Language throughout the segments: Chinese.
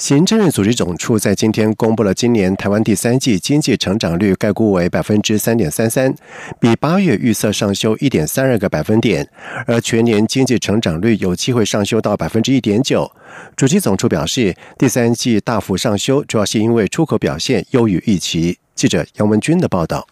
行政院组织总处在今天公布了今年台湾第三季经济成长率，概估为百分之三点三三，比八月预测上修一点三二个百分点，而全年经济成长率有机会上修到百分之一点九。主机总处表示，第三季大幅上修，主要是因为出口表现优于预期。记者杨文军的报道。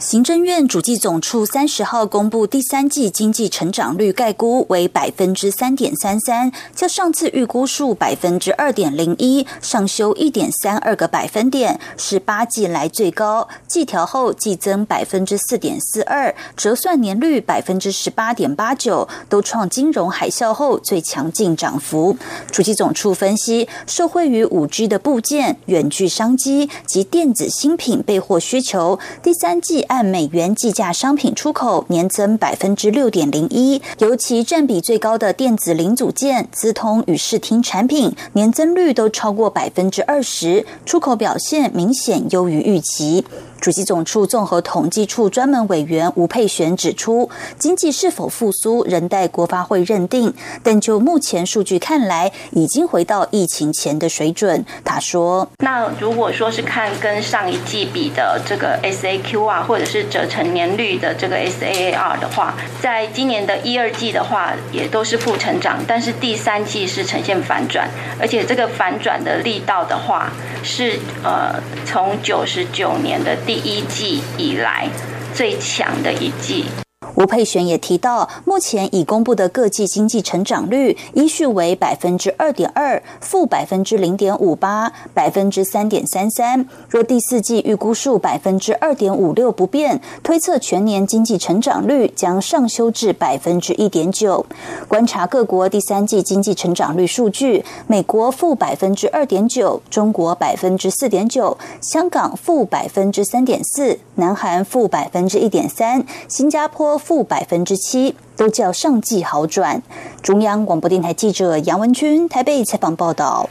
行政院主计总处三十号公布第三季经济成长率概估为百分之三点三三，较上次预估数百分之二点零一上修一点三二个百分点，是八季来最高。季调后季增百分之四点四二，折算年率百分之十八点八九，都创金融海啸后最强劲涨幅。主计总处分析，受惠于五 G 的部件、远距商机及电子新品备货需求，第三季。按美元计价商品出口年增百分之六点零一，尤其占比最高的电子零组件、资通与视听产品年增率都超过百分之二十，出口表现明显优于预期。主席总处综合统计处专门委员吴佩璇指出，经济是否复苏仍待国发会认定，但就目前数据看来，已经回到疫情前的水准。他说：“那如果说是看跟上一季比的这个 SAQR 或者是折成年率的这个 SAAR 的话，在今年的一二季的话，也都是负成长，但是第三季是呈现反转，而且这个反转的力道的话，是呃从九十九年的。”第一季以来最强的一季。吴佩璇也提到，目前已公布的各季经济成长率依序为百分之二点二、负百分之零点五八、百分之三点三三。若第四季预估数百分之二点五六不变，推测全年经济成长率将上修至百分之一点九。观察各国第三季经济成长率数据，美国负百分之二点九，中国百分之四点九，香港负百分之三点四，南韩负百分之一点三，新加坡。负百分之七，都叫上季好转。中央广播电台记者杨文君台北采访报道。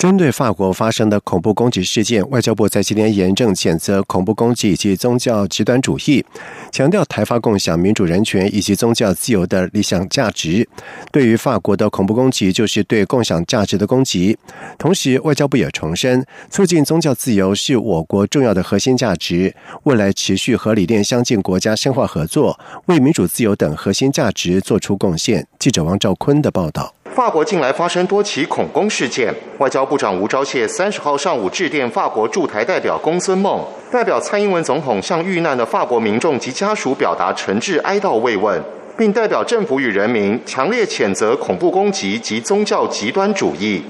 针对法国发生的恐怖攻击事件，外交部在今天严正谴责恐怖攻击以及宗教极端主义，强调台法共享民主人权以及宗教自由的理想价值。对于法国的恐怖攻击，就是对共享价值的攻击。同时，外交部也重申，促进宗教自由是我国重要的核心价值，未来持续和理念相近国家深化合作，为民主自由等核心价值做出贡献。记者王兆坤的报道。法国近来发生多起恐攻事件，外交部长吴钊燮三十号上午致电法国驻台代表公孙梦，代表蔡英文总统向遇难的法国民众及家属表达诚挚哀悼慰问，并代表政府与人民强烈谴责恐怖攻击及宗教极端主义。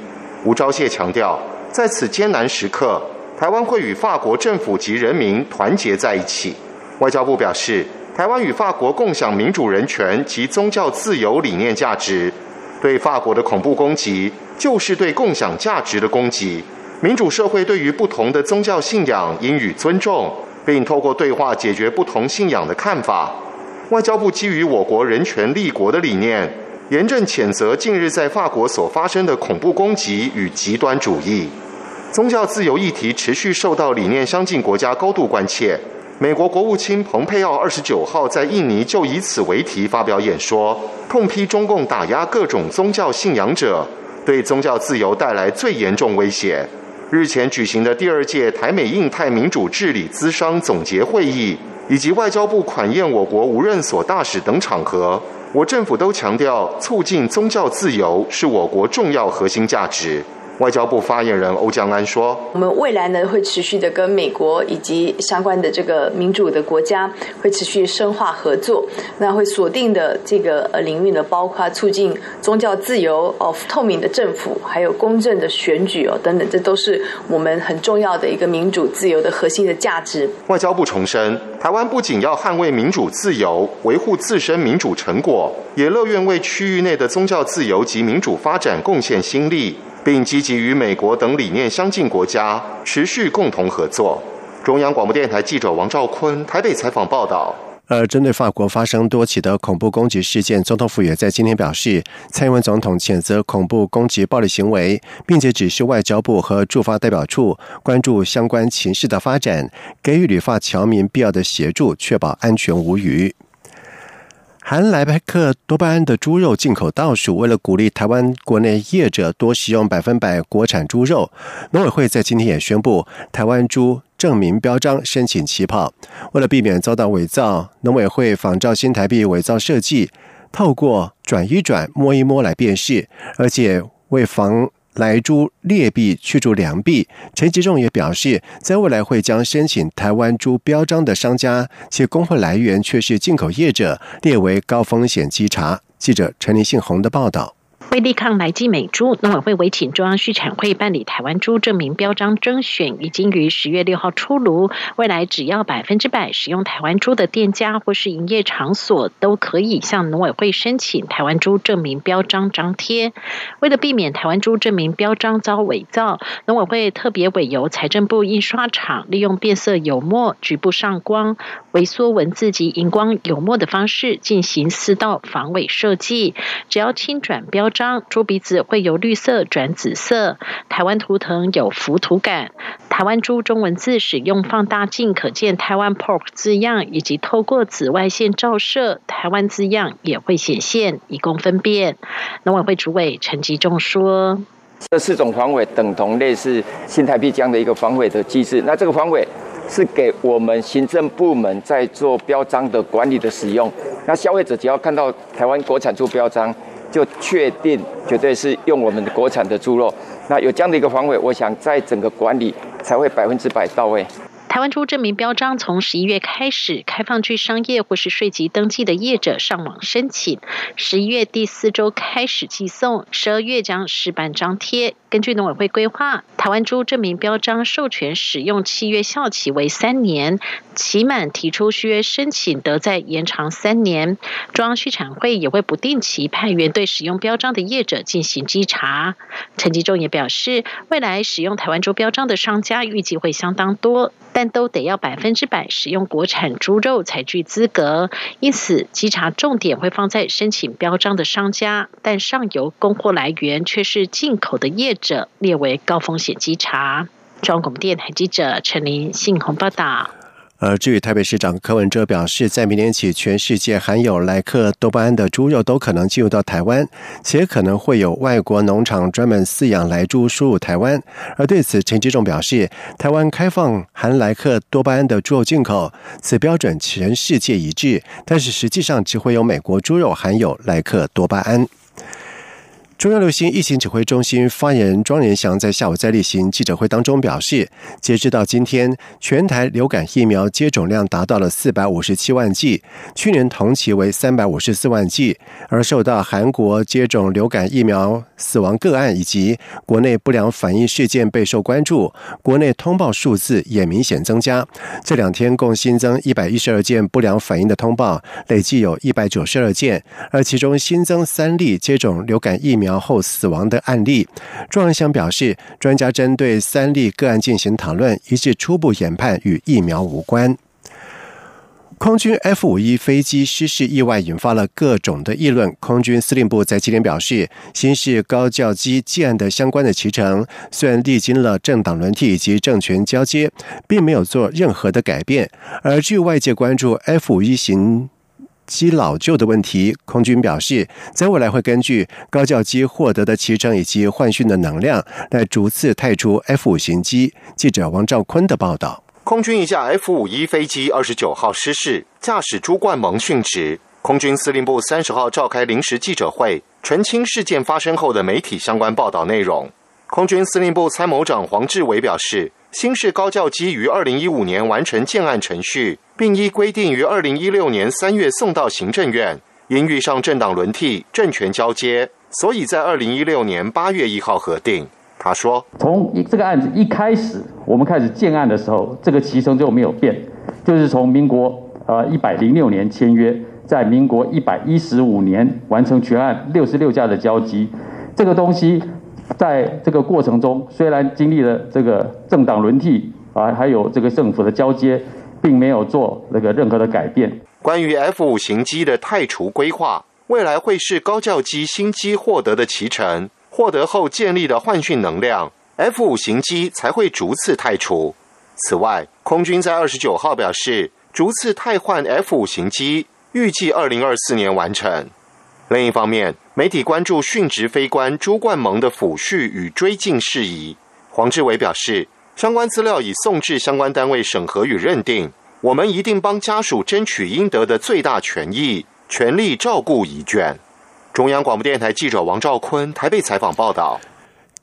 吴钊燮强调，在此艰难时刻，台湾会与法国政府及人民团结在一起。外交部表示，台湾与法国共享民主人权及宗教自由理念价值。对法国的恐怖攻击，就是对共享价值的攻击。民主社会对于不同的宗教信仰应予尊重，并透过对话解决不同信仰的看法。外交部基于我国人权立国的理念，严正谴责近日在法国所发生的恐怖攻击与极端主义。宗教自由议题持续受到理念相近国家高度关切。美国国务卿蓬佩奥二十九号在印尼就以此为题发表演说，痛批中共打压各种宗教信仰者，对宗教自由带来最严重威胁。日前举行的第二届台美印太民主治理资商总结会议，以及外交部款宴我国无任所大使等场合，我政府都强调，促进宗教自由是我国重要核心价值。外交部发言人欧江安说：“我们未来呢会持续的跟美国以及相关的这个民主的国家会持续深化合作，那会锁定的这个呃领域呢，包括促进宗教自由哦、透明的政府，还有公正的选举哦等等，这都是我们很重要的一个民主自由的核心的价值。”外交部重申，台湾不仅要捍卫民主自由，维护自身民主成果，也乐愿为区域内的宗教自由及民主发展贡献心力。并积极与美国等理念相近国家持续共同合作。中央广播电台记者王兆坤台北采访报道。而针对法国发生多起的恐怖攻击事件，总统府也在今天表示，蔡英文总统谴责恐怖攻击暴力行为，并且指示外交部和驻法代表处关注相关情势的发展，给予旅法侨民必要的协助，确保安全无虞。含莱克多巴胺的猪肉进口倒数，为了鼓励台湾国内业者多使用百分百国产猪肉，农委会在今天也宣布，台湾猪证明标章申请起跑。为了避免遭到伪造，农委会仿照新台币伪造设计，透过转一转、摸一摸来辨识，而且为防。来猪劣币驱逐良币，陈吉仲也表示，在未来会将申请台湾猪标章的商家，且工会来源却是进口业者，列为高风险稽查。记者陈林信宏的报道。为力抗来记美猪，农委会委请中央畜产会办理台湾猪证明标章征选，已经于十月六号出炉。未来只要百分之百使用台湾猪的店家或是营业场所，都可以向农委会申请台湾猪证明标章张贴。为了避免台湾猪证明标章遭伪造，农委会特别委由财政部印刷厂利用变色油墨、局部上光、微缩文字及荧光油墨的方式进行四道防伪设计。只要轻转标。猪鼻子会由绿色转紫色，台湾图腾有浮图感，台湾猪中文字使用放大镜可见台湾 pork 字样，以及透过紫外线照射，台湾字样也会显现，以供分辨。农委会主委陈吉仲说：“这四种防伪等同类似新台币这样的一个防伪的机制，那这个防伪是给我们行政部门在做标章的管理的使用，那消费者只要看到台湾国产猪标章。”就确定绝对是用我们的国产的猪肉，那有这样的一个防伪，我想在整个管理才会百分之百到位。台湾猪证明标章从十一月开始开放，去商业或是税籍登记的业者上网申请。十一月第四周开始寄送，十二月将试办张贴。根据农委会规划，台湾猪证明标章授权使用契约效期为三年，期满提出续约申请得再延长三年。中央畜产会也会不定期派员对使用标章的业者进行稽查。陈吉仲也表示，未来使用台湾猪标章的商家预计会相当多。但都得要百分之百使用国产猪肉才具资格，因此稽查重点会放在申请标章的商家，但上游供货来源却是进口的业者，列为高风险稽查。中央广播电台记者陈林信鸿报道。而至于台北市长柯文哲表示，在明年起，全世界含有莱克多巴胺的猪肉都可能进入到台湾，且可能会有外国农场专门饲养来猪输入台湾。而对此，陈吉仲表示，台湾开放含莱克多巴胺的猪肉进口，此标准全世界一致，但是实际上只会有美国猪肉含有莱克多巴胺。中央流行疫情指挥中心发言人庄仁祥在下午在例行记者会当中表示，截至到今天，全台流感疫苗接种量达到了四百五十七万剂，去年同期为三百五十四万剂。而受到韩国接种流感疫苗死亡个案以及国内不良反应事件备受关注，国内通报数字也明显增加。这两天共新增一百一十二件不良反应的通报，累计有一百九十二件，而其中新增三例接种流感疫苗。然后死亡的案例，庄仁祥表示，专家针对三例个案进行讨论，一致初步研判与疫苗无关。空军 F 五一飞机失事意外引发了各种的议论。空军司令部在今天表示，新式高教机建的相关的骑乘，虽然历经了政党轮替以及政权交接，并没有做任何的改变。而据外界关注 F 五一型。机老旧的问题，空军表示，在未来会根据高教机获得的骑乘以及换训的能量，来逐次汰出 F 五型机。记者王兆坤的报道：空军一架 F 五一飞机二十九号失事，驾驶朱冠蒙殉职。空军司令部三十号召开临时记者会，澄清事件发生后的媒体相关报道内容。空军司令部参谋长黄志伟表示。新式高教机于二零一五年完成建案程序，并依规定于二零一六年三月送到行政院。因遇上政党轮替、政权交接，所以在二零一六年八月一号核定。他说：“从这个案子一开始，我们开始建案的时候，这个期程就没有变，就是从民国呃一百零六年签约，在民国一百一十五年完成全案六十六架的交机。这个东西。”在这个过程中，虽然经历了这个政党轮替啊，还有这个政府的交接，并没有做那个任何的改变。关于 F 五型机的汰除规划，未来会是高教机新机获得的脐橙，获得后建立的换训能量，F 五型机才会逐次汰除。此外，空军在二十九号表示，逐次汰换 F 五型机，预计二零二四年完成。另一方面，媒体关注殉职非官朱冠蒙的抚恤与追进事宜。黄志伟表示，相关资料已送至相关单位审核与认定，我们一定帮家属争取应得的最大权益，全力照顾遗眷。中央广播电台记者王兆坤台北采访报道。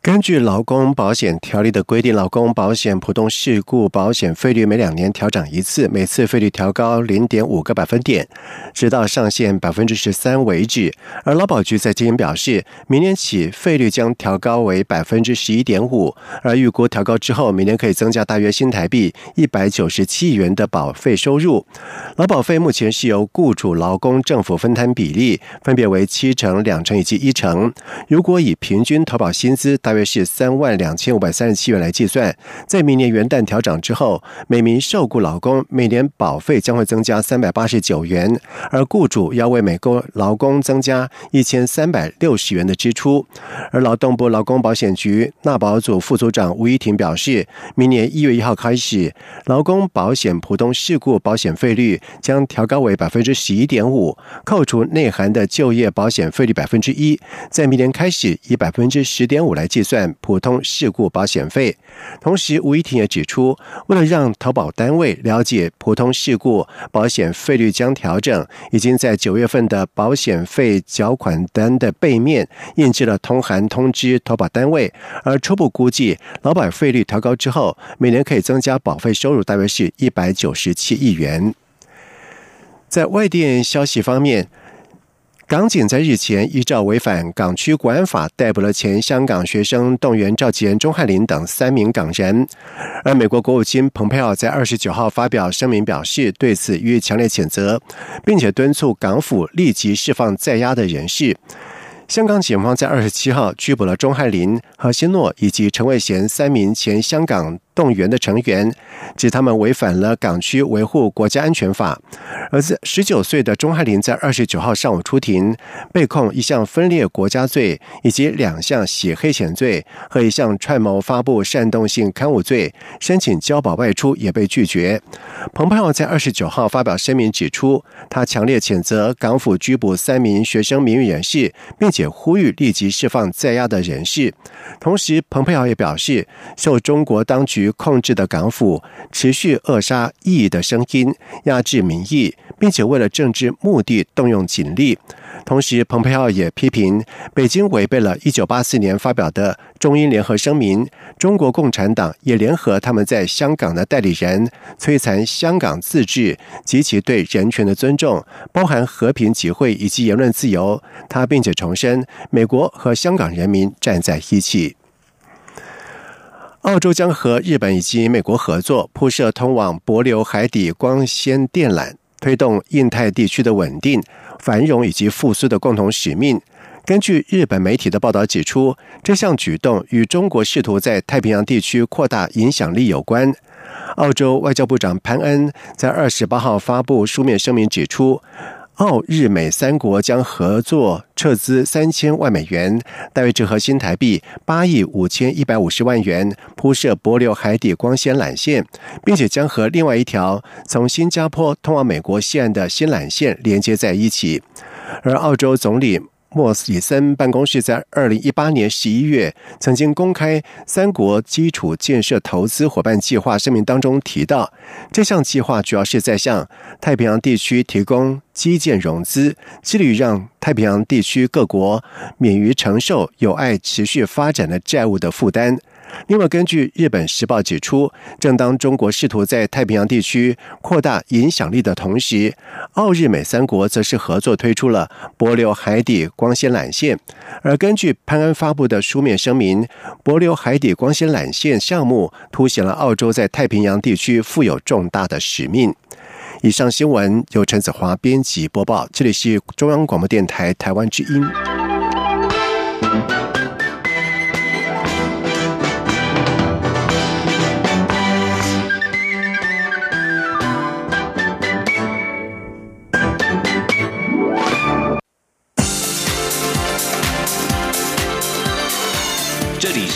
根据劳工保险条例的规定，劳工保险普通事故保险费率每两年调整一次，每次费率调高零点五个百分点，直到上限百分之十三为止。而劳保局在今天表示，明年起费率将调高为百分之十一点五，而预估调高之后，每年可以增加大约新台币一百九十七亿元的保费收入。劳保费目前是由雇主、劳工、政府分摊比例，分别为七成、两成以及一成。如果以平均投保薪资大约是三万两千五百三十七元来计算，在明年元旦调整之后，每名受雇劳工每年保费将会增加三百八十九元，而雇主要为每个劳工增加一千三百六十元的支出。而劳动部劳工保险局纳保组副组长吴怡婷表示，明年一月一号开始，劳工保险普通事故保险费率将调高为百分之十一点五，扣除内含的就业保险费率百分之一，在明年开始以百分之十点五来计。算普通事故保险费。同时，吴怡婷也指出，为了让投保单位了解普通事故保险费率将调整，已经在九月份的保险费缴款单的背面印制了通函通知投保单位。而初步估计，劳保费率调高之后，每年可以增加保费收入大约是一百九十七亿元。在外电消息方面。港警在日前依照违反港区国安法逮捕了前香港学生动员召集人钟汉林等三名港人，而美国国务卿蓬佩奥在二十九号发表声明表示对此予以强烈谴责，并且敦促港府立即释放在押的人士。香港警方在二十七号拘捕了钟汉林、何新诺以及陈伟贤三名前香港。动员的成员即他们违反了港区维护国家安全法，而在十九岁的钟汉林在二十九号上午出庭，被控一项分裂国家罪，以及两项洗黑钱罪和一项串谋发布煽动性刊物罪，申请交保外出也被拒绝。蓬佩奥在二十九号发表声明指出，他强烈谴责港府拘捕三名学生名誉人士，并且呼吁立即释放在押的人士。同时，蓬佩奥也表示，受中国当局。控制的港府持续扼杀异议的声音，压制民意，并且为了政治目的动用警力。同时，蓬佩奥也批评北京违背了一九八四年发表的中英联合声明，中国共产党也联合他们在香港的代理人，摧残香港自治及其对人权的尊重，包含和平集会以及言论自由。他并且重申，美国和香港人民站在一起。澳洲将和日本以及美国合作，铺设通往帛琉海底光纤电缆，推动印太地区的稳定、繁荣以及复苏的共同使命。根据日本媒体的报道指出，这项举动与中国试图在太平洋地区扩大影响力有关。澳洲外交部长潘恩在二十八号发布书面声明指出。澳日美三国将合作撤资三千万美元，大约折合新台币八亿五千一百五十万元，铺设柏流海底光纤缆线，并且将和另外一条从新加坡通往美国西岸的新缆线连接在一起。而澳洲总理。莫里森办公室在二零一八年十一月曾经公开三国基础建设投资伙伴计划声明当中提到，这项计划主要是在向太平洋地区提供基建融资，致力于让太平洋地区各国免于承受有碍持续发展的债务的负担。另外，根据日本时报指出，正当中国试图在太平洋地区扩大影响力的同时，澳日美三国则是合作推出了帛琉海底光纤缆线。而根据潘安发布的书面声明，帛琉海底光纤缆线项目凸显了澳洲在太平洋地区负有重大的使命。以上新闻由陈子华编辑播报，这里是中央广播电台台湾之音。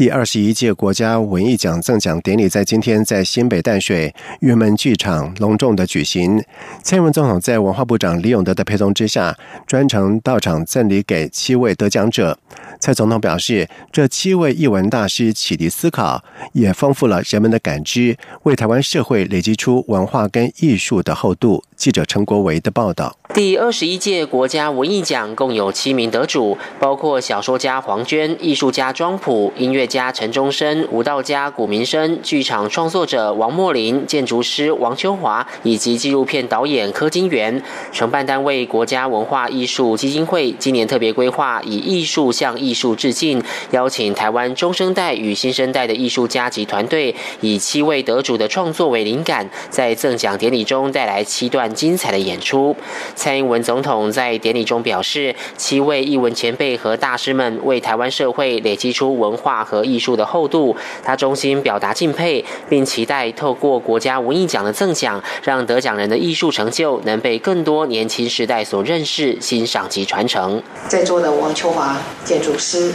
第二十一届国家文艺奖赠奖典礼在今天在新北淡水玉门剧场隆重的举行。蔡英文总统在文化部长李永德的陪同之下，专程到场赠礼给七位得奖者。蔡总统表示，这七位艺文大师启迪思考，也丰富了人们的感知，为台湾社会累积出文化跟艺术的厚度。记者陈国维的报道。第二十一届国家文艺奖共有七名得主，包括小说家黄娟、艺术家庄普、音乐家陈忠生、舞蹈家古明生、剧场创作者王莫林、建筑师王秋华以及纪录片导演柯金元。承办单位国家文化艺术基金会今年特别规划以艺术向艺术致敬，邀请台湾中生代与新生代的艺术家及团队，以七位得主的创作为灵感，在赠奖典礼中带来七段精彩的演出。蔡英文总统在典礼中表示，七位艺文前辈和大师们为台湾社会累积出文化和艺术的厚度，他衷心表达敬佩，并期待透过国家文艺奖的赠奖，让得奖人的艺术成就能被更多年轻时代所认识、欣赏及传承。在座的王秋华建筑师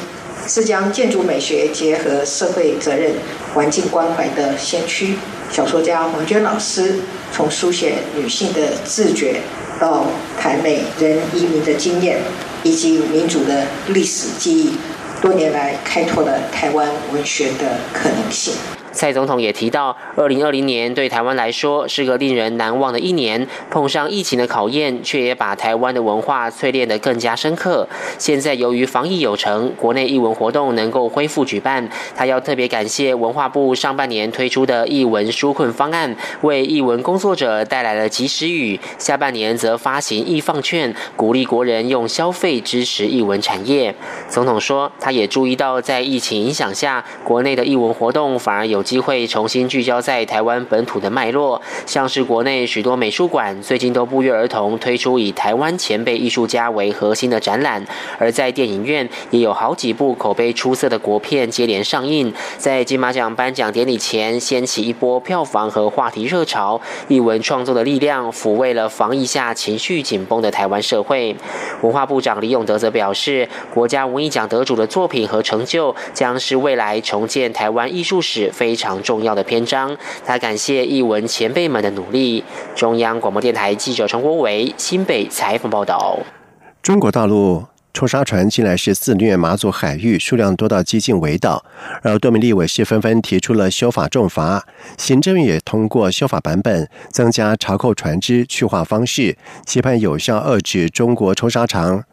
是将建筑美学结合社会责任、环境关怀的先驱；小说家黄娟老师从书写女性的自觉。到台美人移民的经验，以及民主的历史记忆，多年来开拓了台湾文学的可能性。蔡总统也提到，二零二零年对台湾来说是个令人难忘的一年，碰上疫情的考验，却也把台湾的文化淬炼得更加深刻。现在由于防疫有成，国内艺文活动能够恢复举办，他要特别感谢文化部上半年推出的艺文纾困方案，为艺文工作者带来了及时雨；下半年则发行易放券，鼓励国人用消费支持艺文产业。总统说，他也注意到在疫情影响下，国内的艺文活动反而有。机会重新聚焦在台湾本土的脉络，像是国内许多美术馆最近都不约而同推出以台湾前辈艺术家为核心的展览，而在电影院也有好几部口碑出色的国片接连上映，在金马奖颁奖典礼前掀起一波票房和话题热潮。一文创作的力量抚慰了防疫下情绪紧绷的台湾社会。文化部长李永德则表示，国家文艺奖得主的作品和成就将是未来重建台湾艺术史非。非常重要的篇章，他感谢译文前辈们的努力。中央广播电台记者陈国伟新北采访报道。中国大陆抽沙船近来是肆虐马祖海域，数量多到接近围岛，而多名立委是纷纷提出了修法重罚，行政也通过修法版本，增加查扣船只去化方式，期盼有效遏制中国抽沙船。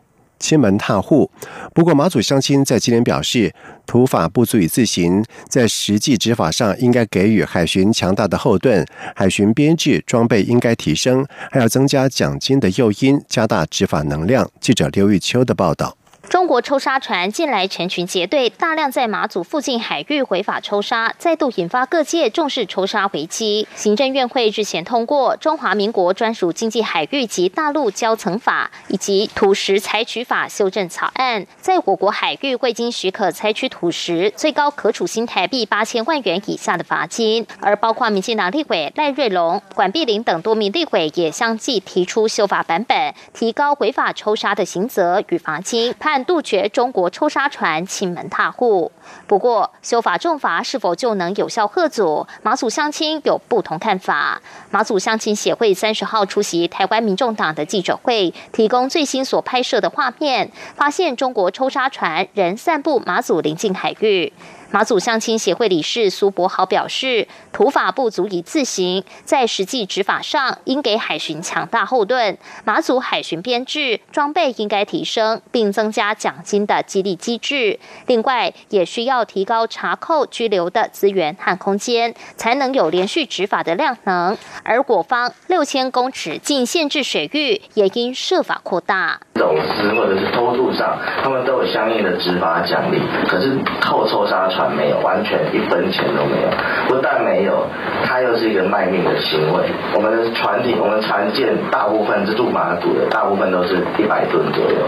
亲门踏户，不过马祖乡亲在今年表示，土法不足以自行，在实际执法上应该给予海巡强大的后盾，海巡编制装备应该提升，还要增加奖金的诱因，加大执法能量。记者刘玉秋的报道。中国抽沙船近来成群结队，大量在马祖附近海域违法抽沙，再度引发各界重视抽沙危机。行政院会日前通过《中华民国专属经济海域及大陆交层法》以及《土石采取法》修正草案，在我国海域未经许可采取土石，最高可处新台币八千万元以下的罚金。而包括民进党立委赖瑞龙、管碧玲等多名立委也相继提出修法版本，提高违法抽沙的刑责与罚金，判。杜绝中国抽沙船亲门踏户。不过，修法重罚是否就能有效遏阻？马祖乡亲有不同看法。马祖乡亲协会三十号出席台湾民众党的记者会，提供最新所拍摄的画面，发现中国抽沙船仍散布马祖临近海域。马祖乡亲协会理事苏博豪表示，土法不足以自行，在实际执法上应给海巡强大后盾。马祖海巡编制装备应该提升，并增加奖金的激励机制。另外，也需要提高查扣拘留的资源和空间，才能有连续执法的量能。而我方六千公尺近限制水域也应设法扩大。走私或者是偷渡上，他们都有相应的执法奖励，可是扣抽沙船。没有，完全一分钱都没有。不但没有，它又是一个卖命的行为。我们的船体，我们船舰大部分是驻马祖的，大部分都是一百吨左右。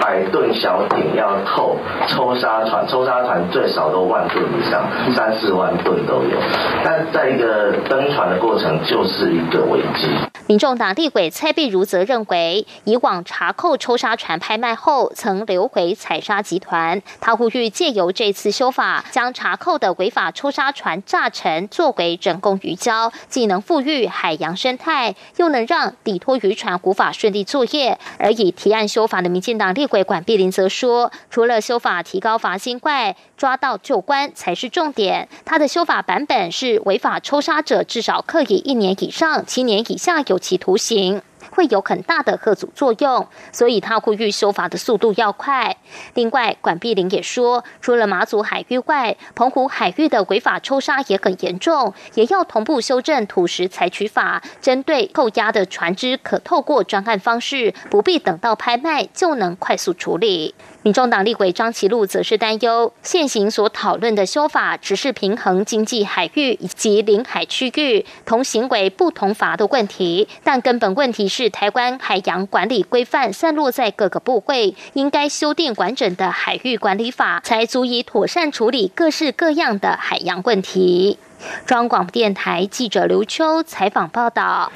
百吨小艇要透抽沙船，抽沙船最少都万吨以上，三四万吨都有。但在一个登船的过程，就是一个危机。民众党立委蔡碧如则认为，以往查扣抽沙船拍卖后，曾流回采沙集团。他呼吁借由这次修法，将查扣的违法抽沙船炸沉，作为人工鱼礁，既能富裕海洋生态，又能让底拖渔船无法顺利作业。而以提案修法的民进党立委管碧林则说，除了修法提高罚金外，抓到就关才是重点。他的修法版本是违法抽杀者至少可以一年以上七年以下有期徒刑。会有很大的贺阻作用，所以他呼吁修法的速度要快。另外，管碧玲也说，除了马祖海域外，澎湖海域的违法抽沙也很严重，也要同步修正土石采取法，针对扣押的船只，可透过专案方式，不必等到拍卖就能快速处理。民众党立委张其禄则是担忧，现行所讨论的修法只是平衡经济海域以及领海区域同行为不同罚的问题，但根本问题是台湾海洋管理规范散落在各个部会，应该修订完整的海域管理法，才足以妥善处理各式各样的海洋问题。中央广播电台记者刘秋采访报道。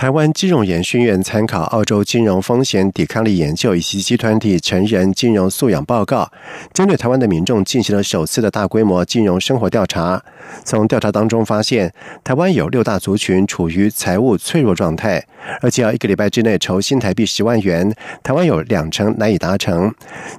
台湾金融研训院参考澳洲金融风险抵抗力研究以及集团体成人金融素养报告，针对台湾的民众进行了首次的大规模金融生活调查。从调查当中发现，台湾有六大族群处于财务脆弱状态，而且要一个礼拜之内筹新台币十万元，台湾有两成难以达成。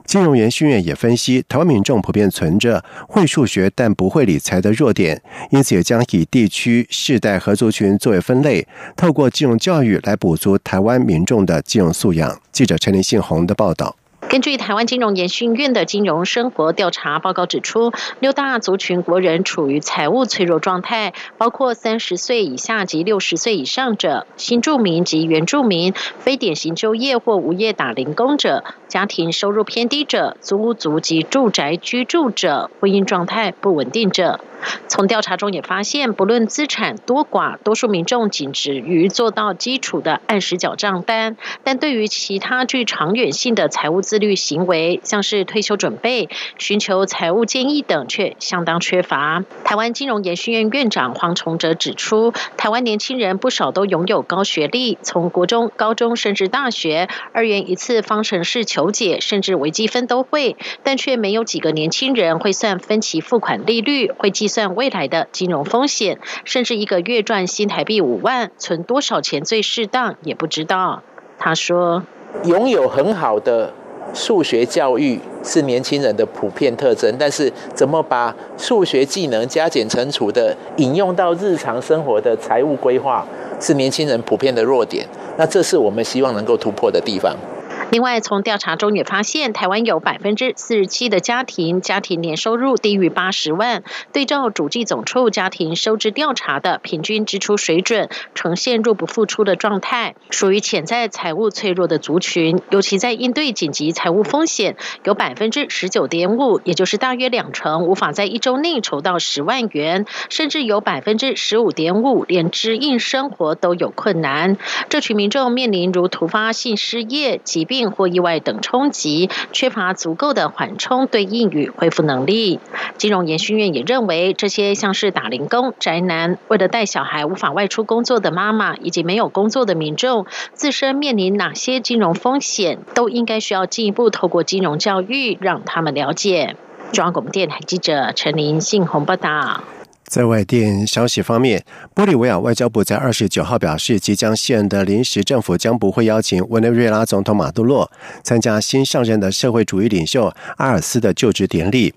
金融研训院也分析，台湾民众普遍存着会数学但不会理财的弱点，因此也将以地区、世代和族群作为分类，透过金融。用教育来补足台湾民众的金融素养。记者陈林信宏的报道。根据台湾金融研训院的金融生活调查报告指出，六大族群国人处于财务脆弱状态，包括三十岁以下及六十岁以上者、新住民及原住民、非典型就业或无业打零工者、家庭收入偏低者、租屋族及住宅居住者、婚姻状态不稳定者。从调查中也发现，不论资产多寡，多数民众仅止于做到基础的按时缴账单，但对于其他具长远性的财务资律行为，像是退休准备、寻求财务建议等，却相当缺乏。台湾金融研训院院长黄崇哲指出，台湾年轻人不少都拥有高学历，从国中、高中甚至大学，二元一次方程式求解，甚至微积分都会，但却没有几个年轻人会算分期付款利率，会计。算未来的金融风险，甚至一个月赚新台币五万，存多少钱最适当也不知道。他说：“拥有很好的数学教育是年轻人的普遍特征，但是怎么把数学技能加减乘除的引用到日常生活的财务规划，是年轻人普遍的弱点。那这是我们希望能够突破的地方。”另外，从调查中也发现，台湾有百分之四十七的家庭家庭年收入低于八十万。对照主计总处家庭收支调查的平均支出水准，呈现入不敷出的状态，属于潜在财务脆弱的族群。尤其在应对紧急财务风险，有百分之十九点五，也就是大约两成，无法在一周内筹到十万元，甚至有百分之十五点五，连支应生活都有困难。这群民众面临如突发性失业、疾病。或意外等冲击，缺乏足够的缓冲对应与恢复能力。金融研训院也认为，这些像是打零工、宅男、为了带小孩无法外出工作的妈妈，以及没有工作的民众，自身面临哪些金融风险，都应该需要进一步透过金融教育让他们了解。中央广播电台记者陈林信宏报道。在外电消息方面，玻利维亚外交部在二十九号表示，即将卸任的临时政府将不会邀请委内瑞拉总统马杜洛参加新上任的社会主义领袖阿尔斯的就职典礼。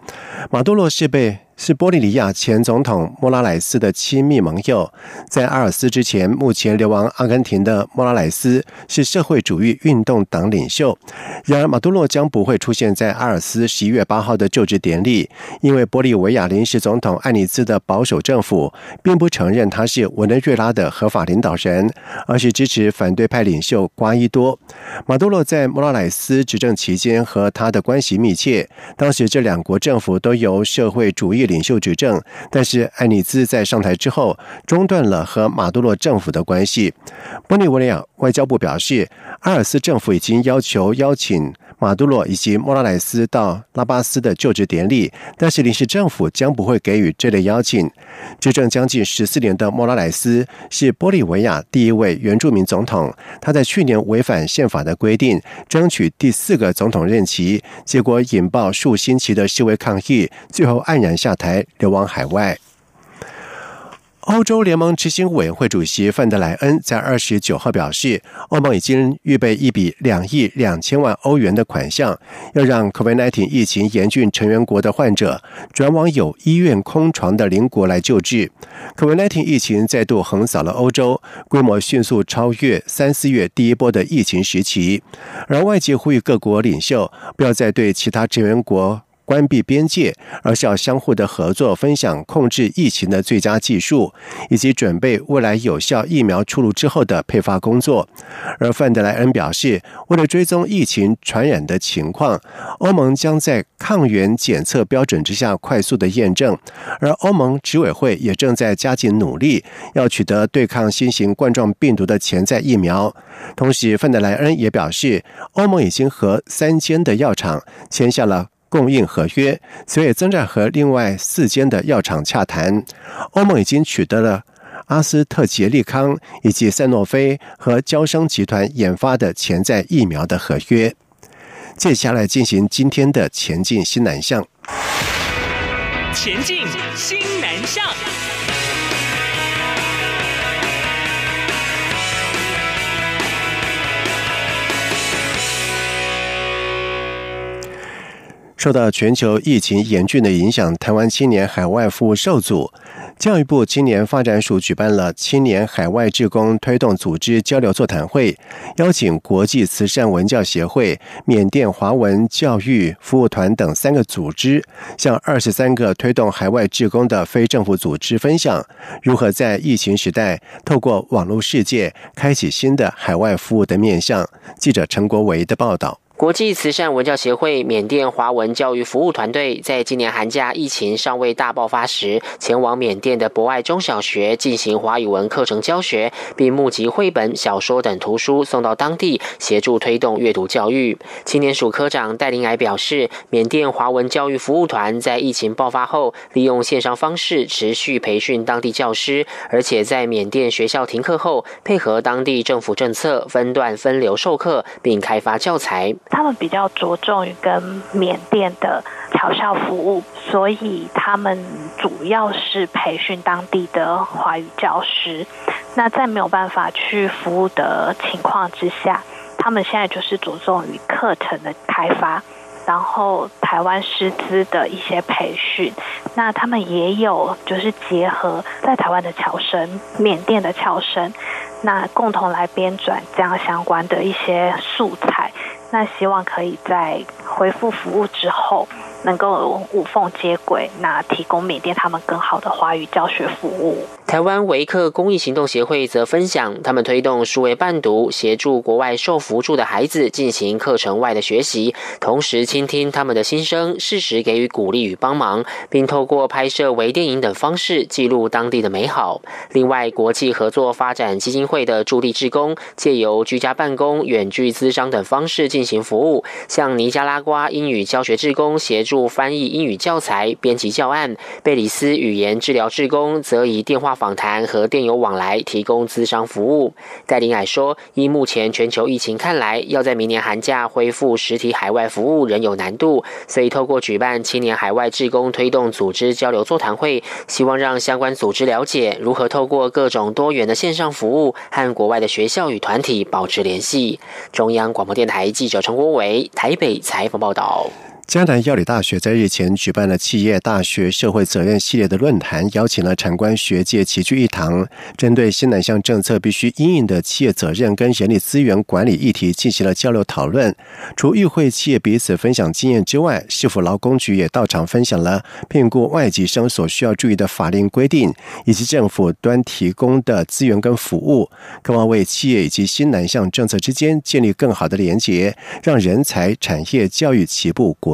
马杜洛是被。是玻利维亚前总统莫拉莱斯的亲密盟友。在阿尔斯之前，目前流亡阿根廷的莫拉莱斯是社会主义运动党领袖。然而，马杜洛将不会出现在阿尔斯十一月八号的就职典礼，因为玻利维亚临时总统艾尼兹的保守政府并不承认他是委内瑞拉的合法领导人，而是支持反对派领袖瓜伊多。马杜洛在莫拉莱斯执政期间和他的关系密切，当时这两国政府都由社会主义。领袖执政，但是艾尼兹在上台之后中断了和马杜罗政府的关系。玻利维亚外交部表示，阿尔斯政府已经要求邀请。马杜罗以及莫拉莱斯到拉巴斯的就职典礼，但是临时政府将不会给予这类邀请。执政将近十四年的莫拉莱斯是玻利维亚第一位原住民总统，他在去年违反宪法的规定，争取第四个总统任期，结果引爆数星期的示威抗议，最后黯然下台，流亡海外。欧洲联盟执行委员会主席范德莱恩在二十九号表示，欧盟已经预备一笔两亿两千万欧元的款项，要让 COVID-19 疫情严峻成员国的患者转往有医院空床的邻国来救治。COVID-19 疫情再度横扫了欧洲，规模迅速超越三四月第一波的疫情时期，而外界呼吁各国领袖不要再对其他成员国。关闭边界，而是要相互的合作，分享控制疫情的最佳技术，以及准备未来有效疫苗出炉之后的配发工作。而范德莱恩表示，为了追踪疫情传染的情况，欧盟将在抗原检测标准之下快速的验证。而欧盟执委会也正在加紧努力，要取得对抗新型冠状病毒的潜在疫苗。同时，范德莱恩也表示，欧盟已经和三间的药厂签下了。供应合约，所以正在和另外四间的药厂洽谈。欧盟已经取得了阿斯特捷利康以及赛诺菲和交生集团研发的潜在疫苗的合约。接下来进行今天的前进新南向。前进新南向。受到全球疫情严峻的影响，台湾青年海外服务受阻。教育部青年发展署举办了青年海外志工推动组织交流座谈会，邀请国际慈善文教协会、缅甸华文教育服务团等三个组织，向二十三个推动海外志工的非政府组织分享，如何在疫情时代透过网络世界开启新的海外服务的面向。记者陈国维的报道。国际慈善文教协会缅甸华文教育服务团队在今年寒假疫情尚未大爆发时，前往缅甸的博爱中小学进行华语文课程教学，并募集绘本、小说等图书送到当地，协助推动阅读教育。青年署科长戴林矮表示，缅甸华文教育服务团在疫情爆发后，利用线上方式持续培训当地教师，而且在缅甸学校停课后，配合当地政府政策，分段分流授课，并开发教材。他们比较着重于跟缅甸的侨校服务，所以他们主要是培训当地的华语教师。那在没有办法去服务的情况之下，他们现在就是着重于课程的开发，然后台湾师资的一些培训。那他们也有就是结合在台湾的侨生、缅甸的侨生，那共同来编转这样相关的一些素材。那希望可以在恢复服务之后。能够无缝接轨，那提供缅甸他们更好的华语教学服务。台湾维克公益行动协会则分享，他们推动数位伴读，协助国外受扶助的孩子进行课程外的学习，同时倾听他们的心声，适时给予鼓励与帮忙，并透过拍摄微电影等方式记录当地的美好。另外，国际合作发展基金会的驻地志工，借由居家办公、远距资商等方式进行服务，向尼加拉瓜英语教学志工协助。翻译英语教材、编辑教案；贝里斯语言治疗志工则以电话访谈和电邮往来提供咨商服务。戴林矮说：“依目前全球疫情看来，要在明年寒假恢复实体海外服务仍有难度，所以透过举办青年海外志工推动组织交流座谈会，希望让相关组织了解如何透过各种多元的线上服务和国外的学校与团体保持联系。”中央广播电台记者陈国伟台北采访报道。江南药理大学在日前举办了企业大学社会责任系列的论坛，邀请了产官学界齐聚一堂，针对新南向政策必须应应的企业责任跟人力资源管理议题进行了交流讨论。除与会企业彼此分享经验之外，市府劳工局也到场分享了聘雇外籍生所需要注意的法令规定，以及政府端提供的资源跟服务，渴望为企业以及新南向政策之间建立更好的连结，让人才、产业、教育齐步国。